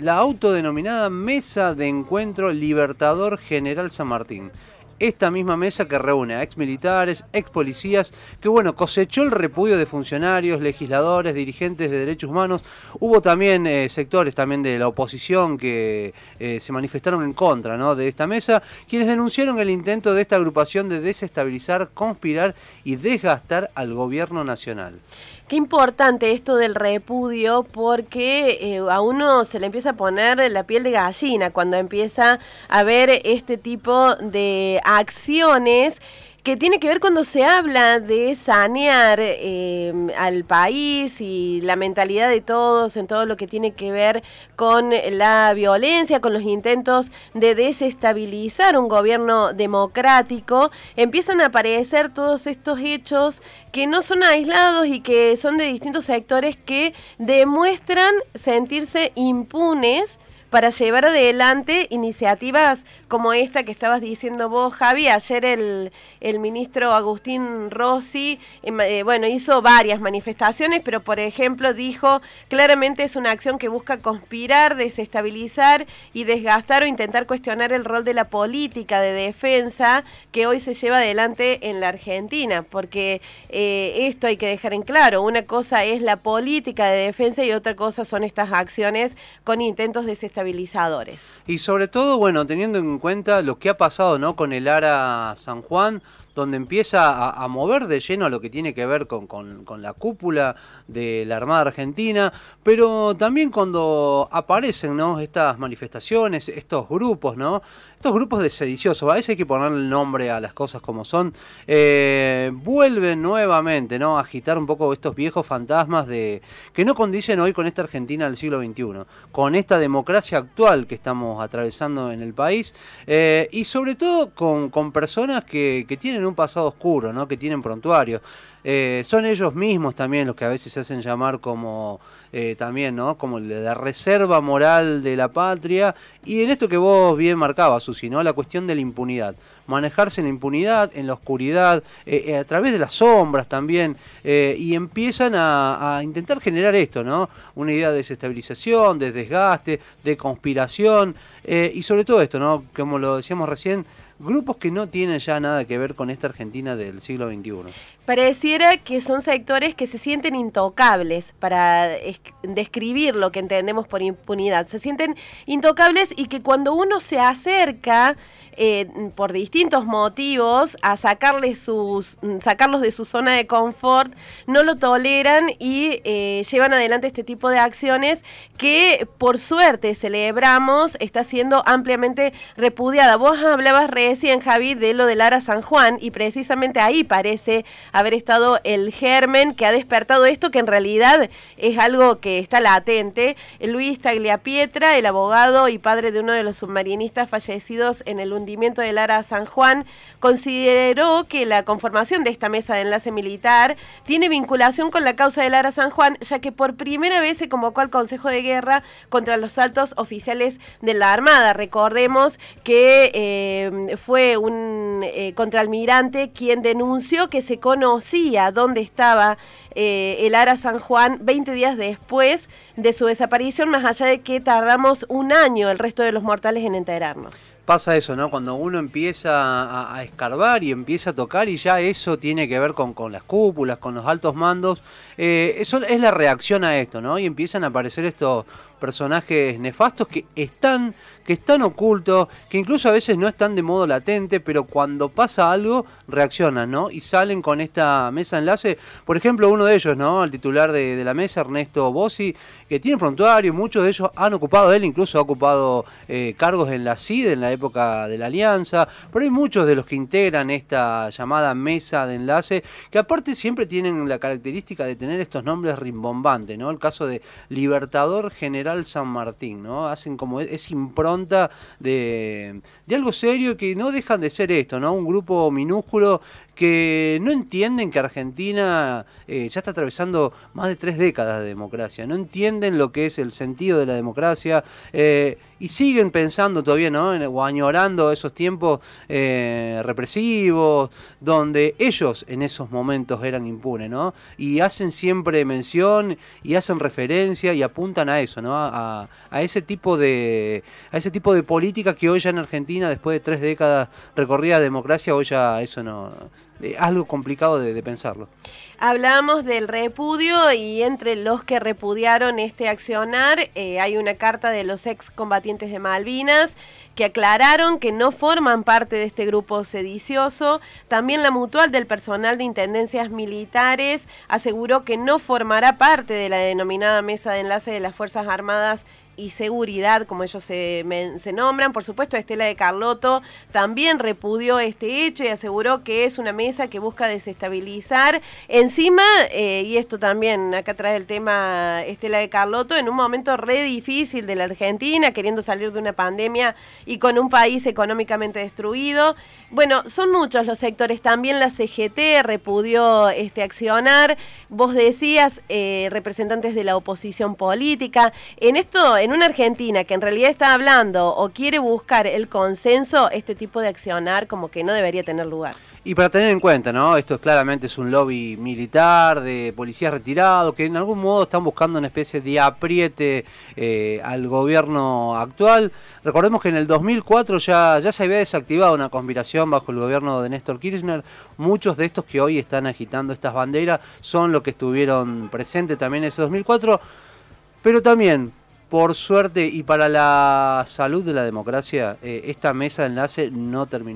la autodenominada Mesa de Encuentro Libertador General San Martín esta misma mesa que reúne a ex militares, ex policías, que bueno, cosechó el repudio de funcionarios, legisladores, dirigentes de derechos humanos. Hubo también eh, sectores también de la oposición que eh, se manifestaron en contra ¿no? de esta mesa, quienes denunciaron el intento de esta agrupación de desestabilizar, conspirar y desgastar al gobierno nacional. Qué importante esto del repudio porque eh, a uno se le empieza a poner la piel de gallina cuando empieza a ver este tipo de acciones que tiene que ver cuando se habla de sanear eh, al país y la mentalidad de todos en todo lo que tiene que ver con la violencia, con los intentos de desestabilizar un gobierno democrático, empiezan a aparecer todos estos hechos que no son aislados y que son de distintos sectores que demuestran sentirse impunes para llevar adelante iniciativas como esta que estabas diciendo vos, Javi. Ayer el, el ministro Agustín Rossi, em, eh, bueno, hizo varias manifestaciones, pero por ejemplo dijo claramente es una acción que busca conspirar, desestabilizar y desgastar o intentar cuestionar el rol de la política de defensa que hoy se lleva adelante en la Argentina, porque eh, esto hay que dejar en claro, una cosa es la política de defensa y otra cosa son estas acciones con intentos desestabilizadores. Y sobre todo, bueno, teniendo en cuenta lo que ha pasado ¿no? con el ARA San Juan, donde empieza a, mover de lleno a lo que tiene que ver con, con, la cúpula de la Armada Argentina, pero también cuando aparecen ¿no? estas manifestaciones, estos grupos, ¿no? estos grupos de sediciosos, a veces hay que ponerle el nombre a las cosas como son, eh, vuelven nuevamente ¿no? a agitar un poco estos viejos fantasmas de que no condicen hoy con esta Argentina del siglo XXI, con esta democracia actual que estamos atravesando en el país eh, y sobre todo con, con personas que, que tienen un pasado oscuro, ¿no? que tienen prontuarios. Eh, son ellos mismos también los que a veces se hacen llamar como eh, también, ¿no? Como la reserva moral de la patria. Y en esto que vos bien marcabas, Susi, ¿no? La cuestión de la impunidad. Manejarse en la impunidad, en la oscuridad, eh, a través de las sombras también. y empiezan a, a, intentar generar esto, ¿no? Una idea de desestabilización, de desgaste, de conspiración. y sobre todo esto, ¿no? Como lo decíamos recién, grupos que no tienen ya nada que ver con esta Argentina del siglo XXI. Pareciera que son sectores que se sienten intocables para describir lo que entendemos por impunidad. Se sienten intocables y que cuando uno se acerca eh, por distintos motivos a sacarles sus, sacarlos de su zona de confort, no lo toleran y eh, llevan adelante este tipo de acciones que por suerte celebramos está siendo ampliamente repudiada. Vos hablabas recién, Javi, de lo de Lara San Juan y precisamente ahí parece haber estado el germen que ha despertado esto, que en realidad es algo que está latente. Luis Tagliapietra, el abogado y padre de uno de los submarinistas fallecidos en el hundimiento del ARA San Juan, consideró que la conformación de esta mesa de enlace militar tiene vinculación con la causa del ARA San Juan, ya que por primera vez se convocó al Consejo de Guerra contra los altos oficiales de la Armada. Recordemos que eh, fue un eh, contraalmirante quien denunció que se conocía dónde estaba eh, el ARA San Juan 20 días después de su desaparición, más allá de que tardamos un año el resto de los mortales en enterarnos pasa eso, ¿no? Cuando uno empieza a, escarbar y empieza a tocar y ya eso tiene que ver con, con las cúpulas, con los altos mandos, eh, eso es la reacción a esto, ¿no? Y empiezan a aparecer estos personajes nefastos que están que están ocultos, que incluso a veces no están de modo latente, pero cuando pasa algo reaccionan, ¿no? Y salen con esta mesa de enlace. Por ejemplo, uno de ellos, ¿no? El titular de, la mesa, Ernesto Bossi, que tiene prontuario, muchos de ellos han ocupado, él incluso ha ocupado eh, cargos en la CID en la época de la Alianza, pero hay muchos de los que integran esta llamada mesa de enlace, que aparte siempre tienen la característica de tener estos nombres rimbombantes, ¿no? El caso de Libertador General San Martín, ¿no? Hacen como es impronta de, algo serio que no dejan de ser esto, ¿no? Un grupo minúsculo que no entienden que Argentina eh, ya está atravesando más de tres décadas de democracia, no entienden lo que es el sentido de la democracia. Eh, y siguen pensando todavía, ¿no? O añorando esos tiempos eh, represivos, donde ellos en esos momentos eran impunes, ¿no? Y hacen siempre mención y hacen referencia y apuntan a eso, ¿no? A, ese tipo de a ese tipo de política que hoy ya en Argentina, después de tres décadas recorrida de democracia, hoy ya eso no es algo complicado de, pensarlo. Hablamos del repudio y entre los que repudiaron este accionar eh, hay una carta de los excombatientes de Malvinas que aclararon que no forman parte de este grupo sedicioso. También la mutual del personal de intendencias militares aseguró que no formará parte de la denominada mesa de enlace de las Fuerzas Armadas y seguridad, como ellos se, se, nombran. Por supuesto, Estela de Carlotto también repudió este hecho y aseguró que es una mesa que busca desestabilizar. Encima, eh, y esto también, acá trae el tema Estela de Carlotto, en un momento re difícil de la Argentina, queriendo salir de una pandemia y con un país económicamente destruido. Bueno, son muchos los sectores. También la CGT repudió este accionar. Vos decías, eh, representantes de la oposición política. En esto, en una Argentina que en realidad está hablando o quiere buscar el consenso, este tipo de accionar como que no debería tener lugar. Y para tener en cuenta, ¿no? Esto claramente es un lobby militar, de policías retirados, que en algún modo están buscando una especie de apriete eh, al gobierno actual. Recordemos que en el 2004 ya, ya se había desactivado una conspiración bajo el gobierno de Néstor Kirchner. Muchos de estos que hoy están agitando estas banderas son los que estuvieron presentes también en ese 2004. Pero también por suerte y para la salud de la democracia, eh, esta mesa de enlace no terminó.